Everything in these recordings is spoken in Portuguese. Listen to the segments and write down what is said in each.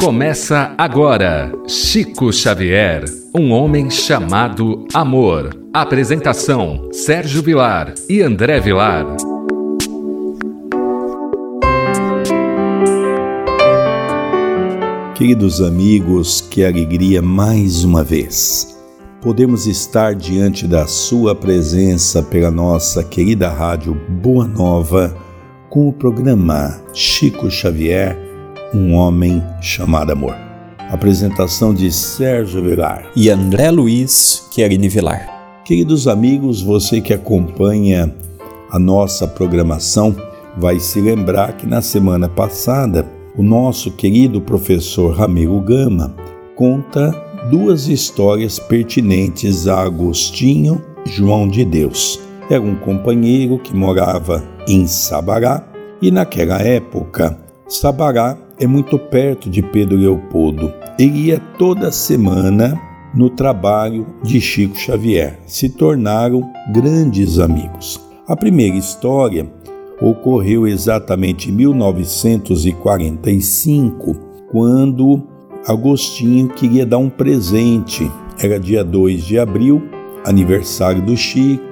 Começa agora Chico Xavier, um homem chamado amor. Apresentação: Sérgio Vilar e André Vilar. Queridos amigos, que alegria mais uma vez. Podemos estar diante da Sua presença pela nossa querida rádio Boa Nova com o programa Chico Xavier, um homem chamado amor. Apresentação de Sérgio Vilar e André Luiz Querini Vilar. Queridos amigos, você que acompanha a nossa programação vai se lembrar que na semana passada o nosso querido professor Ramiro Gama conta duas histórias pertinentes a Agostinho João de Deus. Era um companheiro que morava em Sabará e naquela época Sabará é muito perto de Pedro Leopoldo. Ele ia toda semana no trabalho de Chico Xavier. Se tornaram grandes amigos. A primeira história ocorreu exatamente em 1945, quando Agostinho queria dar um presente. Era dia 2 de abril, aniversário do Chico,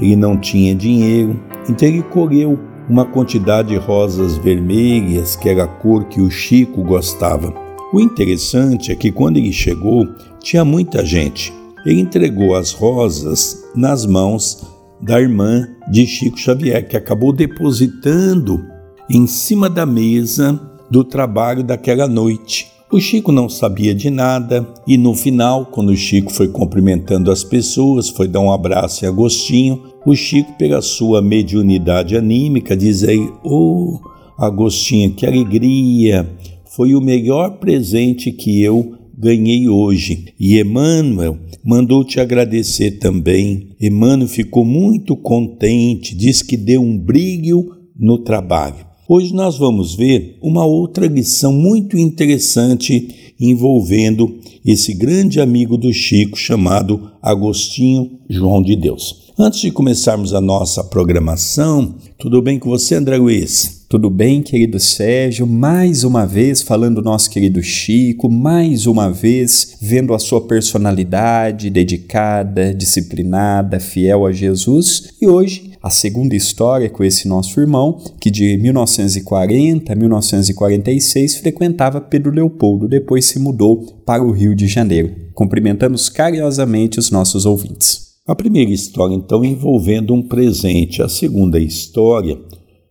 ele não tinha dinheiro, então ele colheu uma quantidade de rosas vermelhas, que era a cor que o Chico gostava. O interessante é que quando ele chegou, tinha muita gente. Ele entregou as rosas nas mãos da irmã de Chico Xavier, que acabou depositando em cima da mesa do trabalho daquela noite. O Chico não sabia de nada e no final, quando o Chico foi cumprimentando as pessoas, foi dar um abraço em Agostinho, o Chico, pela sua mediunidade anímica, diz aí: Ô oh, Agostinho, que alegria! Foi o melhor presente que eu ganhei hoje. E Emmanuel mandou te agradecer também. Emmanuel ficou muito contente, diz que deu um brilho no trabalho. Hoje nós vamos ver uma outra lição muito interessante envolvendo esse grande amigo do Chico chamado Agostinho João de Deus. Antes de começarmos a nossa programação, tudo bem com você, André Luiz? Tudo bem, querido Sérgio? Mais uma vez falando do nosso querido Chico, mais uma vez vendo a sua personalidade dedicada, disciplinada, fiel a Jesus. E hoje, a segunda história com esse nosso irmão, que de 1940 a 1946 frequentava Pedro Leopoldo, depois se mudou para o Rio de Janeiro. Cumprimentamos carinhosamente os nossos ouvintes. A primeira história, então, envolvendo um presente. A segunda história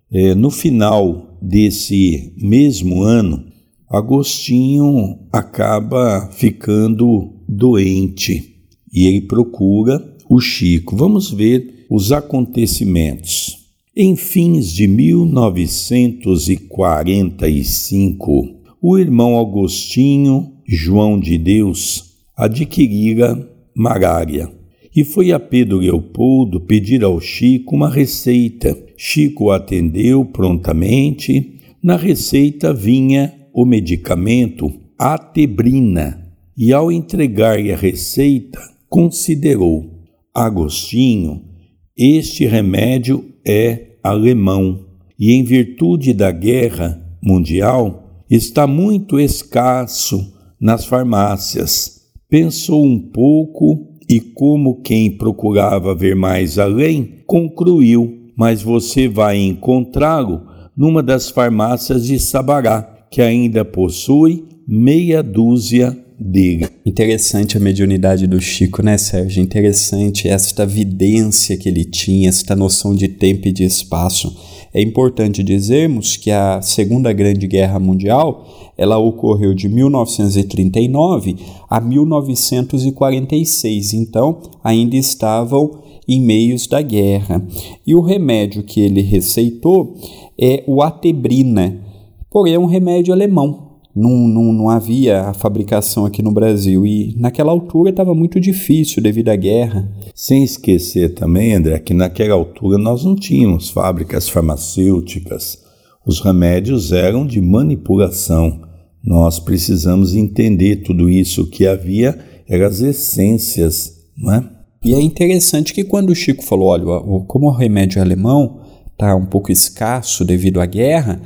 é, no final desse mesmo ano, Agostinho acaba ficando doente e ele procura o Chico. Vamos ver os acontecimentos. Em fins de 1945, o irmão Agostinho João de Deus adquirira malária e foi a Pedro Leopoldo pedir ao Chico uma receita. Chico atendeu prontamente. Na receita vinha o medicamento atebrina e, ao entregar-lhe a receita, considerou: Agostinho, este remédio é alemão e, em virtude da guerra mundial, está muito escasso nas farmácias. Pensou um pouco e, como quem procurava ver mais além, concluiu: Mas você vai encontrá-lo numa das farmácias de Sabará, que ainda possui meia dúzia dele. Interessante a mediunidade do Chico, né, Sérgio? Interessante esta vidência que ele tinha, esta noção de tempo e de espaço. É importante dizermos que a Segunda Grande Guerra Mundial ela ocorreu de 1939 a 1946, então ainda estavam em meios da guerra. E o remédio que ele receitou é o atebrina, porém é um remédio alemão. Não, não, não havia a fabricação aqui no Brasil e naquela altura estava muito difícil devido à guerra. Sem esquecer também, André, que naquela altura nós não tínhamos fábricas farmacêuticas. Os remédios eram de manipulação. Nós precisamos entender tudo isso que havia eram as essências, não é? E é interessante que quando o Chico falou, olha, como o remédio alemão está um pouco escasso devido à guerra,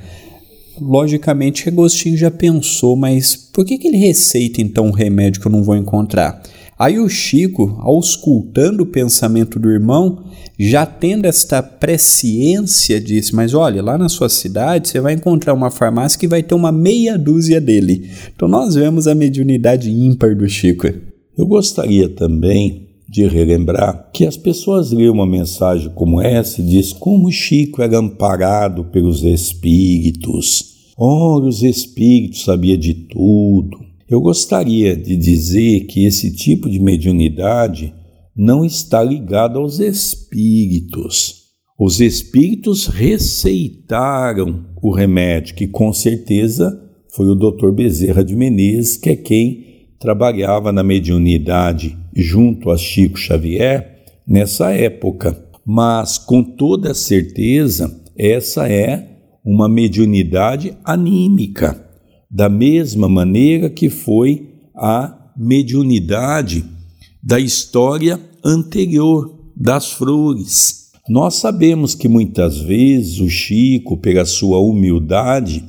logicamente Agostinho já pensou, mas por que, que ele receita então um remédio que eu não vou encontrar? Aí o Chico, auscultando o pensamento do irmão, já tendo esta presciência, disse: Mas olha, lá na sua cidade você vai encontrar uma farmácia que vai ter uma meia dúzia dele. Então nós vemos a mediunidade ímpar do Chico. Eu gostaria também de relembrar que as pessoas lêem uma mensagem como essa e diz como Chico era amparado pelos espíritos. Ora, os espíritos sabia de tudo. Eu gostaria de dizer que esse tipo de mediunidade não está ligado aos espíritos. Os espíritos receitaram o remédio, que com certeza foi o Dr. Bezerra de Menezes, que é quem trabalhava na mediunidade junto a Chico Xavier nessa época. Mas com toda certeza, essa é uma mediunidade anímica da mesma maneira que foi a mediunidade da história anterior das flores. Nós sabemos que muitas vezes o Chico, pela sua humildade,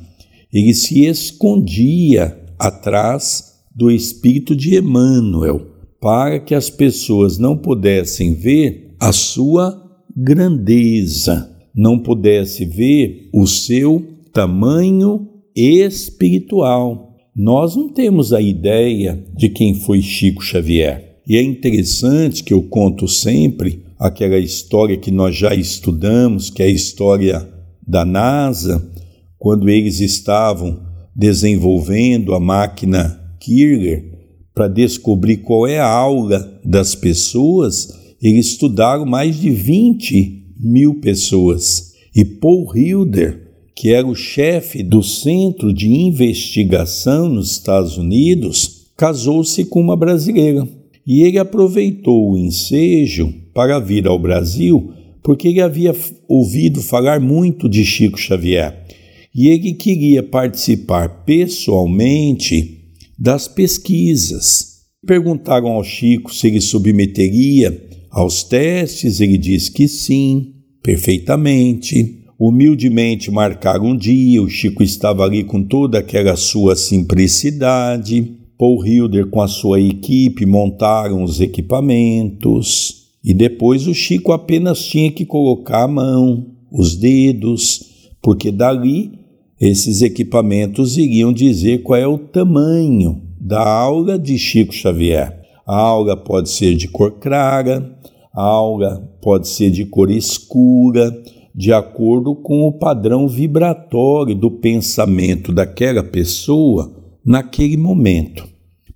ele se escondia atrás do espírito de Emmanuel, para que as pessoas não pudessem ver a sua grandeza, não pudessem ver o seu tamanho espiritual. Nós não temos a ideia de quem foi Chico Xavier. E é interessante que eu conto sempre aquela história que nós já estudamos, que é a história da NASA, quando eles estavam desenvolvendo a máquina Kircher para descobrir qual é a aula das pessoas, eles estudaram mais de 20 mil pessoas. E Paul Hilder que era o chefe do Centro de Investigação nos Estados Unidos, casou-se com uma brasileira. E ele aproveitou o ensejo para vir ao Brasil porque ele havia ouvido falar muito de Chico Xavier e ele queria participar pessoalmente das pesquisas. Perguntaram ao Chico se ele submeteria aos testes, ele disse que sim, perfeitamente humildemente marcaram um dia. O Chico estava ali com toda aquela sua simplicidade. Paul Hilder, com a sua equipe, montaram os equipamentos. E depois o Chico apenas tinha que colocar a mão, os dedos, porque dali esses equipamentos iriam dizer qual é o tamanho da aura de Chico Xavier. A aura pode ser de cor clara, a aura pode ser de cor escura, de acordo com o padrão vibratório do pensamento daquela pessoa naquele momento.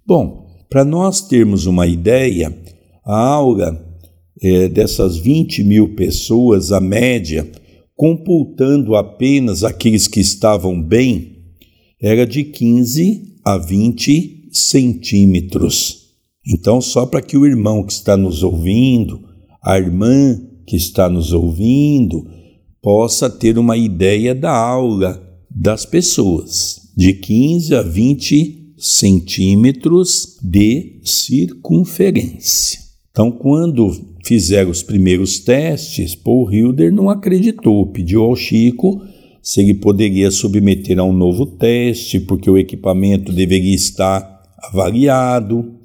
Bom, para nós termos uma ideia, a aura é, dessas 20 mil pessoas, a média, computando apenas aqueles que estavam bem, era de 15 a 20 centímetros. Então, só para que o irmão que está nos ouvindo, a irmã que está nos ouvindo, possa ter uma ideia da aula das pessoas, de 15 a 20 centímetros de circunferência. Então, quando fizeram os primeiros testes, Paul Hilder não acreditou, pediu ao Chico se ele poderia submeter a um novo teste, porque o equipamento deveria estar avaliado.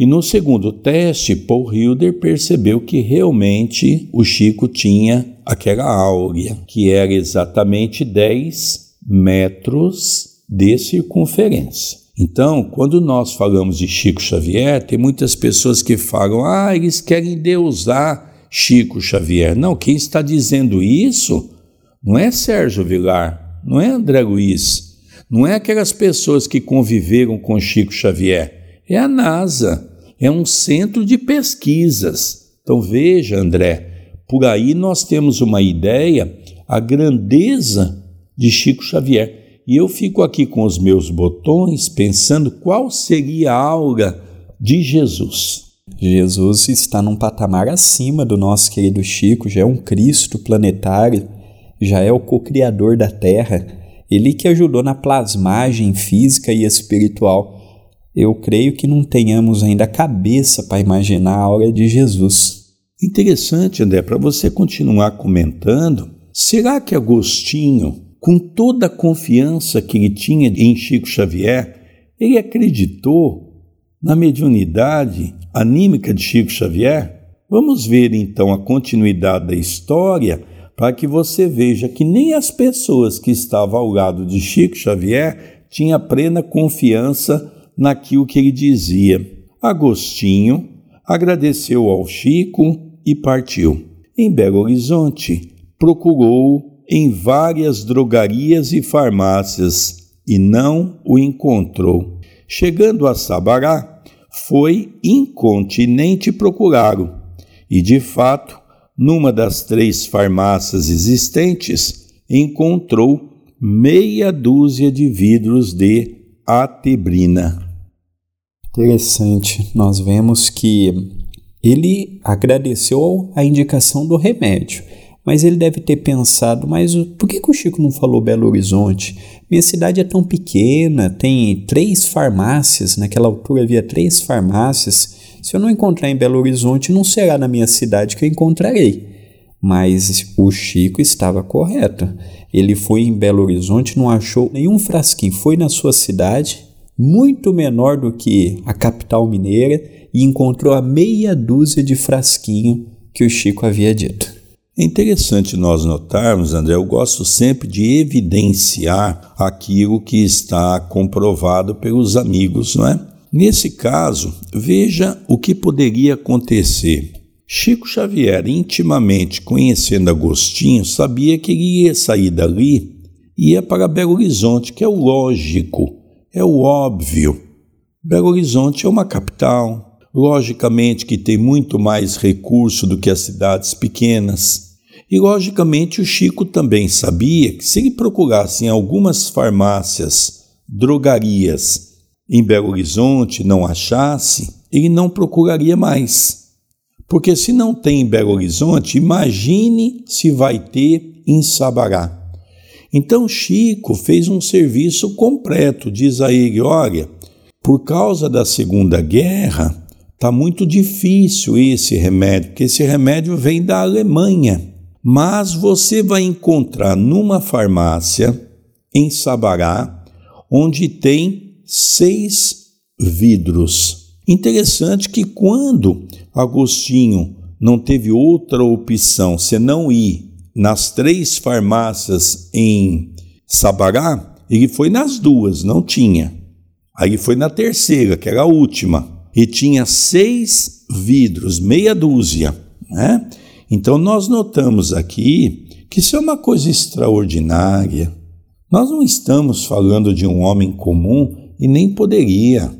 E no segundo teste, Paul Hilder percebeu que realmente o Chico tinha aquela áurea, que era exatamente 10 metros de circunferência. Então, quando nós falamos de Chico Xavier, tem muitas pessoas que falam: ah, eles querem deusar Chico Xavier. Não, quem está dizendo isso não é Sérgio Vilar, não é André Luiz, não é aquelas pessoas que conviveram com Chico Xavier, é a NASA é um centro de pesquisas. Então veja, André, por aí nós temos uma ideia, a grandeza de Chico Xavier. E eu fico aqui com os meus botões pensando qual seria a aura de Jesus. Jesus está num patamar acima do nosso querido Chico, já é um Cristo planetário, já é o co-criador da Terra, ele que ajudou na plasmagem física e espiritual eu creio que não tenhamos ainda a cabeça para imaginar a aura de Jesus. Interessante, André, para você continuar comentando, será que Agostinho com toda a confiança que ele tinha em Chico Xavier, ele acreditou na mediunidade anímica de Chico Xavier. Vamos ver então a continuidade da história para que você veja que nem as pessoas que estavam ao lado de Chico Xavier tinham plena confiança naquilo que ele dizia. Agostinho agradeceu ao Chico e partiu. Em Belo Horizonte, procurou em várias drogarias e farmácias e não o encontrou. Chegando a Sabará, foi incontinente procurá-lo e, de fato, numa das três farmácias existentes, encontrou meia dúzia de vidros de atebrina. Interessante, nós vemos que ele agradeceu a indicação do remédio, mas ele deve ter pensado: mas por que, que o Chico não falou Belo Horizonte? Minha cidade é tão pequena, tem três farmácias, naquela altura havia três farmácias. Se eu não encontrar em Belo Horizonte, não será na minha cidade que eu encontrarei. Mas o Chico estava correto. Ele foi em Belo Horizonte, não achou nenhum frasquinho, foi na sua cidade, muito menor do que a capital mineira, e encontrou a meia dúzia de frasquinho que o Chico havia dito. É interessante nós notarmos, André, eu gosto sempre de evidenciar aquilo que está comprovado pelos amigos, não é? Nesse caso, veja o que poderia acontecer. Chico Xavier, intimamente conhecendo Agostinho, sabia que ele ia sair dali e ia para Belo Horizonte, que é o lógico, é o óbvio. Belo Horizonte é uma capital, logicamente que tem muito mais recurso do que as cidades pequenas. E, logicamente, o Chico também sabia que se ele procurasse em algumas farmácias, drogarias em Belo Horizonte, não achasse, ele não procuraria mais. Porque se não tem em Belo Horizonte, imagine se vai ter em Sabará. Então Chico fez um serviço completo, diz a ele: olha, por causa da Segunda Guerra, está muito difícil esse remédio, porque esse remédio vem da Alemanha mas você vai encontrar numa farmácia em Sabará, onde tem seis vidros. Interessante que quando Agostinho não teve outra opção senão ir nas três farmácias em Sabará, ele foi nas duas, não tinha. Aí foi na terceira, que era a última, e tinha seis vidros, meia dúzia, né? Então, nós notamos aqui que isso é uma coisa extraordinária. Nós não estamos falando de um homem comum e nem poderia.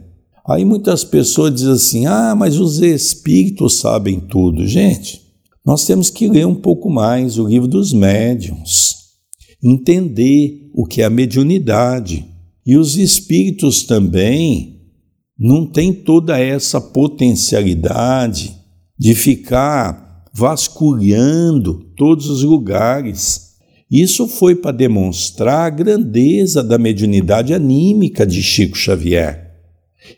Aí muitas pessoas dizem assim: ah, mas os espíritos sabem tudo. Gente, nós temos que ler um pouco mais o livro dos médiuns, entender o que é a mediunidade. E os espíritos também não têm toda essa potencialidade de ficar vasculhando todos os lugares. Isso foi para demonstrar a grandeza da mediunidade anímica de Chico Xavier.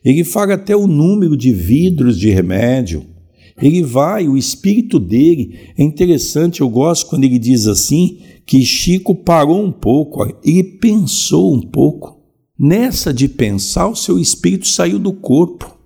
Ele fala até o número de vidros de remédio. Ele vai, o espírito dele. É interessante, eu gosto quando ele diz assim: que Chico parou um pouco, ele pensou um pouco. Nessa de pensar, o seu espírito saiu do corpo.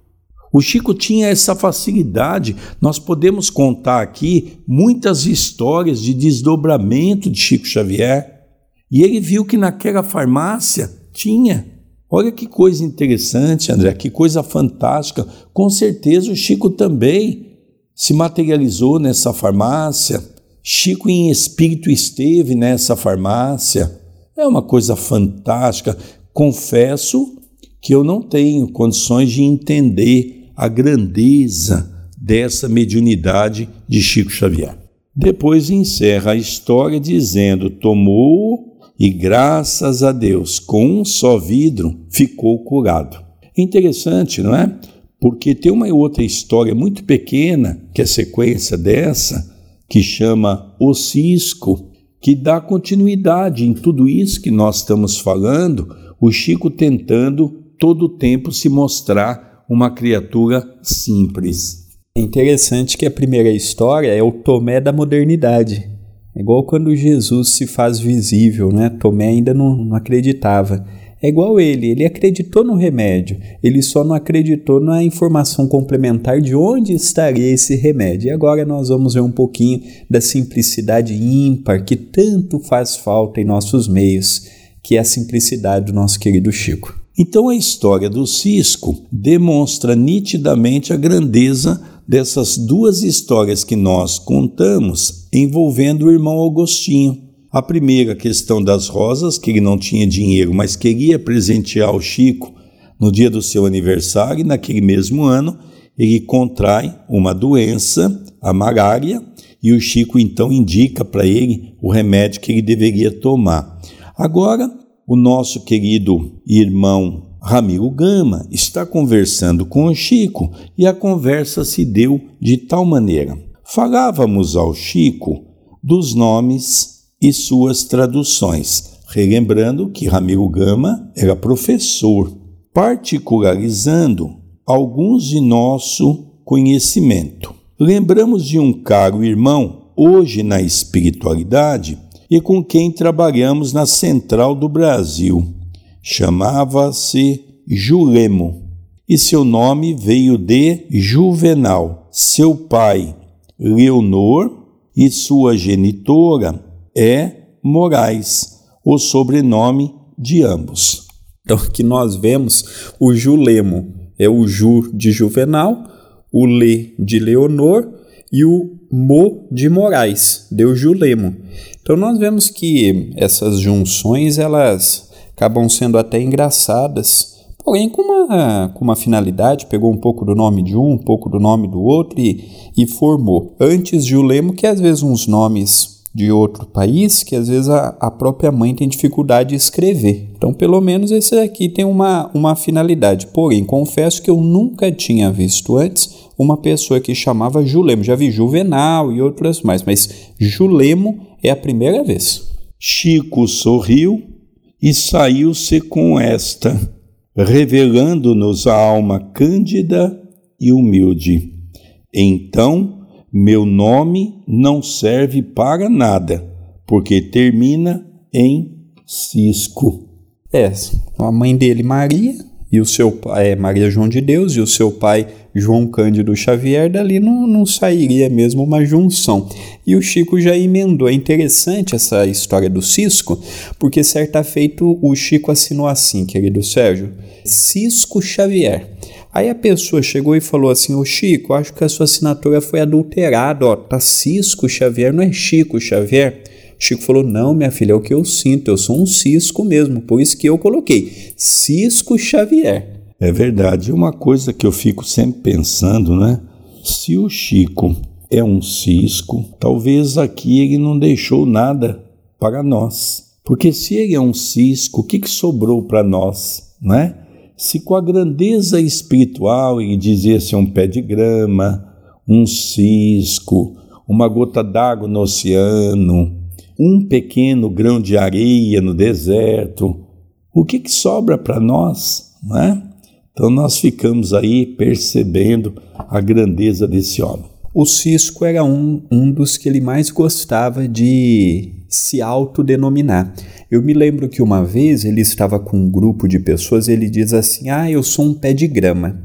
O Chico tinha essa facilidade. Nós podemos contar aqui muitas histórias de desdobramento de Chico Xavier. E ele viu que naquela farmácia tinha. Olha que coisa interessante, André, que coisa fantástica. Com certeza o Chico também se materializou nessa farmácia. Chico em espírito esteve nessa farmácia. É uma coisa fantástica. Confesso que eu não tenho condições de entender a grandeza dessa mediunidade de Chico Xavier. Depois encerra a história dizendo: tomou e, graças a Deus, com um só vidro ficou curado. Interessante, não é? Porque tem uma outra história muito pequena, que é sequência dessa, que chama O Cisco, que dá continuidade em tudo isso que nós estamos falando, o Chico tentando todo o tempo se mostrar uma criatura simples. É interessante que a primeira história é o Tomé da modernidade. É igual quando Jesus se faz visível, né? Tomé ainda não, não acreditava. É igual ele, ele acreditou no remédio, ele só não acreditou na informação complementar de onde estaria esse remédio. E agora nós vamos ver um pouquinho da simplicidade ímpar que tanto faz falta em nossos meios, que é a simplicidade do nosso querido Chico. Então a história do Cisco demonstra nitidamente a grandeza dessas duas histórias que nós contamos envolvendo o irmão Augustinho. A primeira questão das rosas, que ele não tinha dinheiro, mas queria presentear o Chico no dia do seu aniversário, e naquele mesmo ano ele contrai uma doença, a malária, e o Chico então indica para ele o remédio que ele deveria tomar. Agora, o nosso querido irmão Ramiro Gama está conversando com o Chico e a conversa se deu de tal maneira. Falávamos ao Chico dos nomes e suas traduções, relembrando que Ramiro Gama era professor, particularizando alguns de nosso conhecimento. Lembramos de um caro irmão, hoje na espiritualidade, e com quem trabalhamos na Central do Brasil. Chamava-se Julemo, e seu nome veio de Juvenal. Seu pai, Leonor, e sua genitora, é Moraes, o sobrenome de ambos. Então aqui nós vemos o Julemo, é o Ju de Juvenal, o Le de Leonor e o Mo de Moraes, deu Julemo. Então nós vemos que essas junções elas acabam sendo até engraçadas, porém com uma, com uma finalidade, pegou um pouco do nome de um, um pouco do nome do outro e, e formou. Antes Julemo, que às vezes uns nomes de outro país que às vezes a, a própria mãe tem dificuldade de escrever. Então, pelo menos esse aqui tem uma, uma finalidade. Porém, confesso que eu nunca tinha visto antes uma pessoa que chamava Julemo. Já vi Juvenal e outras mais, mas Julemo é a primeira vez. Chico sorriu e saiu-se com esta, revelando-nos a alma cândida e humilde. Então meu nome não serve para nada, porque termina em Cisco. É, a mãe dele, Maria, e o seu pai, é, Maria João de Deus, e o seu pai, João Cândido Xavier, dali não, não sairia mesmo uma junção. E o Chico já emendou. É interessante essa história do Cisco, porque certa feita o Chico assinou assim, querido Sérgio: Cisco Xavier. Aí a pessoa chegou e falou assim: Ô Chico, acho que a sua assinatura foi adulterada, ó, tá Cisco Xavier, não é Chico Xavier. Chico falou: Não, minha filha, é o que eu sinto, eu sou um cisco mesmo, por isso que eu coloquei Cisco Xavier. É verdade, uma coisa que eu fico sempre pensando, né? Se o Chico é um cisco, talvez aqui ele não deixou nada para nós. Porque se ele é um cisco, o que, que sobrou para nós, né? Se com a grandeza espiritual ele dizia ser um pé de grama, um cisco, uma gota d'água no oceano, um pequeno grão de areia no deserto, o que, que sobra para nós? Né? Então nós ficamos aí percebendo a grandeza desse homem. O Cisco era um, um dos que ele mais gostava de se autodenominar. Eu me lembro que uma vez ele estava com um grupo de pessoas ele diz assim: Ah, eu sou um pé de grama.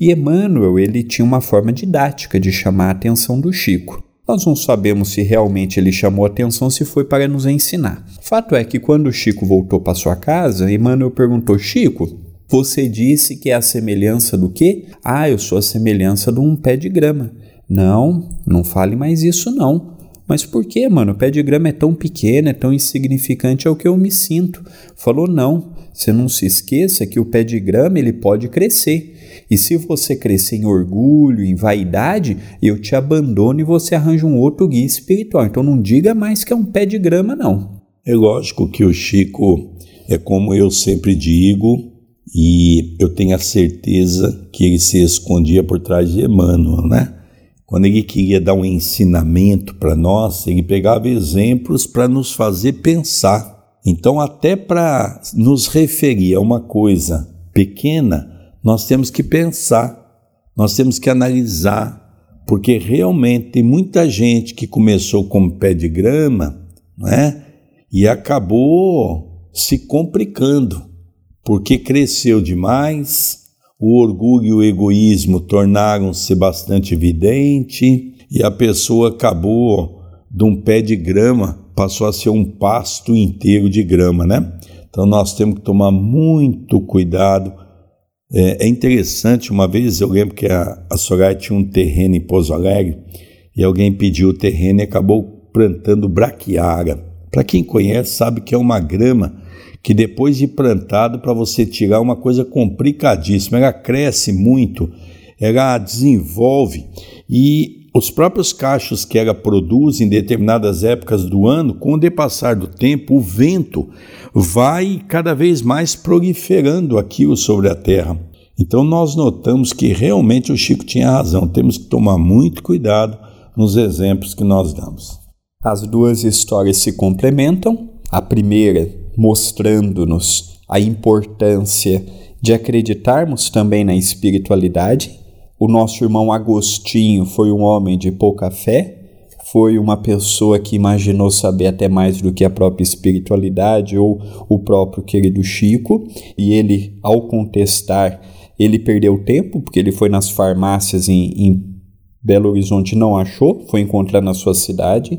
E Emmanuel ele tinha uma forma didática de chamar a atenção do Chico. Nós não sabemos se realmente ele chamou a atenção se foi para nos ensinar. Fato é que quando o Chico voltou para sua casa, Emmanuel perguntou: Chico, você disse que é a semelhança do quê? Ah, eu sou a semelhança de um pé de grama. Não, não fale mais isso não. Mas por que, mano? O pé de grama é tão pequeno, é tão insignificante, é o que eu me sinto. Falou, não. Você não se esqueça que o pé de grama ele pode crescer. E se você crescer em orgulho, em vaidade, eu te abandono e você arranja um outro guia espiritual. Então não diga mais que é um pé de grama, não. É lógico que o Chico é como eu sempre digo, e eu tenho a certeza que ele se escondia por trás de Emmanuel, né? Quando ele queria dar um ensinamento para nós, ele pegava exemplos para nos fazer pensar. Então, até para nos referir a uma coisa pequena, nós temos que pensar, nós temos que analisar, porque realmente tem muita gente que começou como pé de grama, não é? E acabou se complicando, porque cresceu demais, o orgulho e o egoísmo tornaram-se bastante evidente e a pessoa acabou de um pé de grama passou a ser um pasto inteiro de grama, né? Então nós temos que tomar muito cuidado. É, é interessante, uma vez eu lembro que a, a Soraya tinha um terreno em Pouso Alegre e alguém pediu o terreno e acabou plantando braquiara. Para quem conhece, sabe que é uma grama que depois de plantado, para você tirar uma coisa complicadíssima. Ela cresce muito, ela desenvolve e os próprios cachos que ela produz em determinadas épocas do ano, com o depassar do tempo, o vento vai cada vez mais proliferando aquilo sobre a terra. Então nós notamos que realmente o Chico tinha razão, temos que tomar muito cuidado nos exemplos que nós damos. As duas histórias se complementam. A primeira mostrando-nos a importância de acreditarmos também na espiritualidade, o nosso irmão Agostinho foi um homem de pouca fé, foi uma pessoa que imaginou saber até mais do que a própria espiritualidade ou o próprio querido Chico, e ele, ao contestar, ele perdeu tempo, porque ele foi nas farmácias em, em Belo Horizonte não achou, foi encontrar na sua cidade.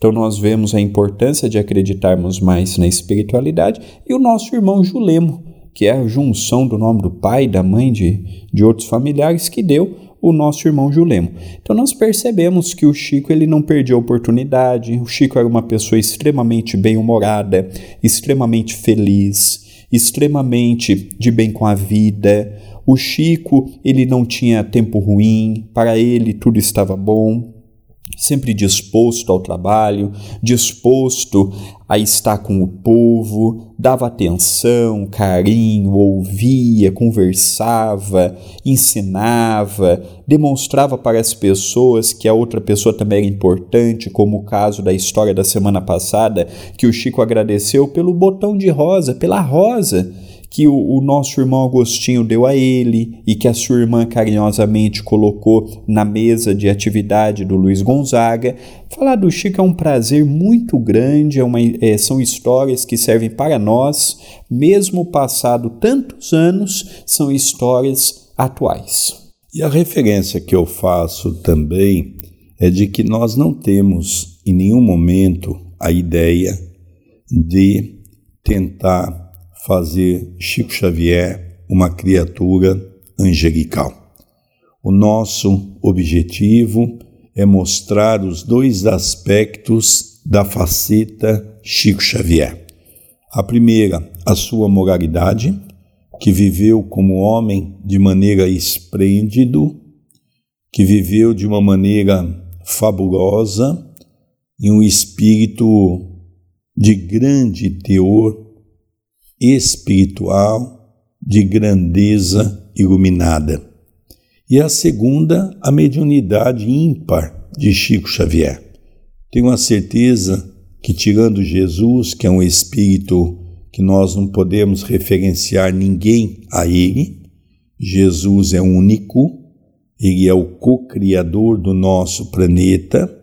Então nós vemos a importância de acreditarmos mais na espiritualidade e o nosso irmão Julemo, que é a junção do nome do pai, da mãe, de, de outros familiares, que deu o nosso irmão Julemo. Então nós percebemos que o Chico ele não perdeu a oportunidade, o Chico era uma pessoa extremamente bem-humorada, extremamente feliz, extremamente de bem com a vida. O Chico, ele não tinha tempo ruim, para ele tudo estava bom sempre disposto ao trabalho, disposto a estar com o povo, dava atenção, carinho, ouvia, conversava, ensinava, demonstrava para as pessoas que a outra pessoa também era importante, como o caso da história da semana passada, que o Chico agradeceu pelo botão de rosa, pela rosa que o, o, nosso irmão Agostinho deu a ele e que a sua irmã carinhosamente colocou na mesa de atividade do Luiz Gonzaga. Falar do Chico é um prazer muito grande, é uma, é, são histórias que servem para nós, mesmo passado tantos anos, são histórias atuais. E a referência que eu faço também é de que nós não temos em nenhum momento a ideia de tentar fazer Chico Xavier uma criatura angelical. O nosso objetivo é mostrar os dois aspectos da faceta Chico Xavier. A primeira, a sua moralidade, que viveu como homem de maneira esplêndido, que viveu de uma maneira fabulosa, e um espírito de grande teor espiritual de grandeza iluminada. E a segunda, a mediunidade ímpar de Chico Xavier. Tenho a certeza que, tirando Jesus, que é um espírito que nós não podemos referenciar ninguém a ele, Jesus é único, ele é o co-criador do nosso planeta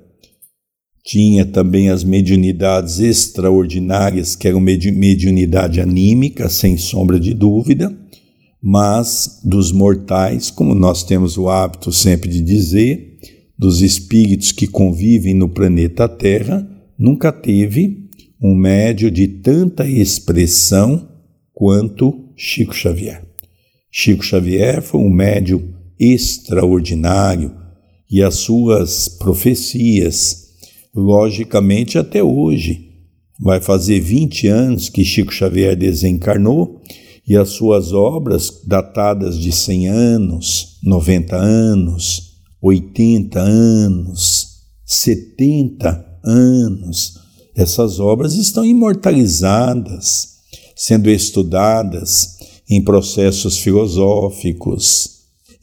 tinha também as mediunidades extraordinárias, que eram mediunidade anímica, sem sombra de dúvida, mas dos mortais, como nós temos o hábito sempre de dizer, dos espíritos que convivem no planeta Terra, nunca teve um médio de tanta expressão quanto Chico Xavier. Chico Xavier foi um médio extraordinário e as suas profecias, logicamente até hoje. Vai fazer 20 anos que Chico Xavier desencarnou e as suas obras, datadas de 100 anos, 90 anos, 80 anos, 70 anos, essas obras estão imortalizadas, sendo estudadas em processos filosóficos,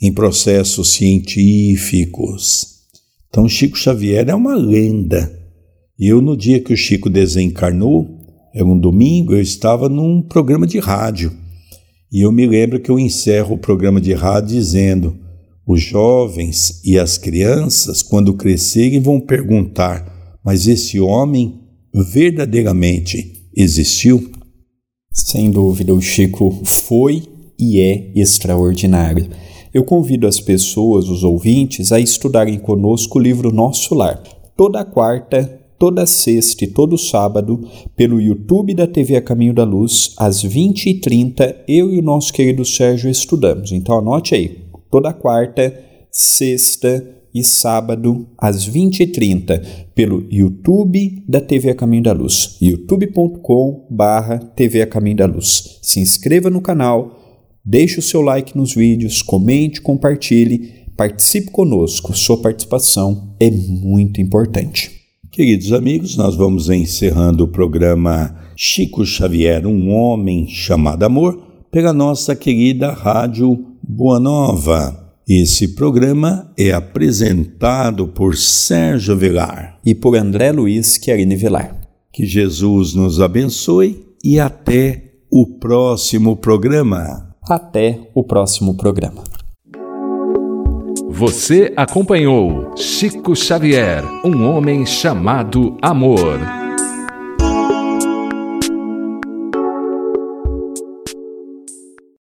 em processos científicos então, Chico Xavier é uma lenda. E eu, no dia que o Chico desencarnou, era um domingo, eu estava num programa de rádio. E eu me lembro que eu encerro o programa de rádio dizendo: Os jovens e as crianças, quando crescerem, vão perguntar: mas esse homem verdadeiramente existiu? Sem dúvida, o Chico foi e é extraordinário. Eu convido as pessoas, os ouvintes, a estudarem conosco o livro Nosso Lar, toda quarta, toda sexta e todo sábado, pelo YouTube da TV A Caminho da Luz, às 20h30, eu e o nosso querido Sérgio estudamos. Então anote aí, toda quarta, sexta e sábado, às 20h30, pelo YouTube da TV A Caminho da Luz, youtube.com/barra TV A Caminho da Luz. Se inscreva no canal, deixe o seu like nos vídeos, comente, compartilhe, participe conosco. Sua participação é muito importante. Queridos amigos, nós vamos encerrando o programa Chico Xavier, um homem chamado amor, pela nossa querida Rádio Boa Nova. Esse programa é apresentado por Sérgio Velar e por André Luiz Querini Velar. Que Jesus nos abençoe e até o próximo programa. Até o próximo programa. Você acompanhou Chico Xavier, um homem chamado Amor.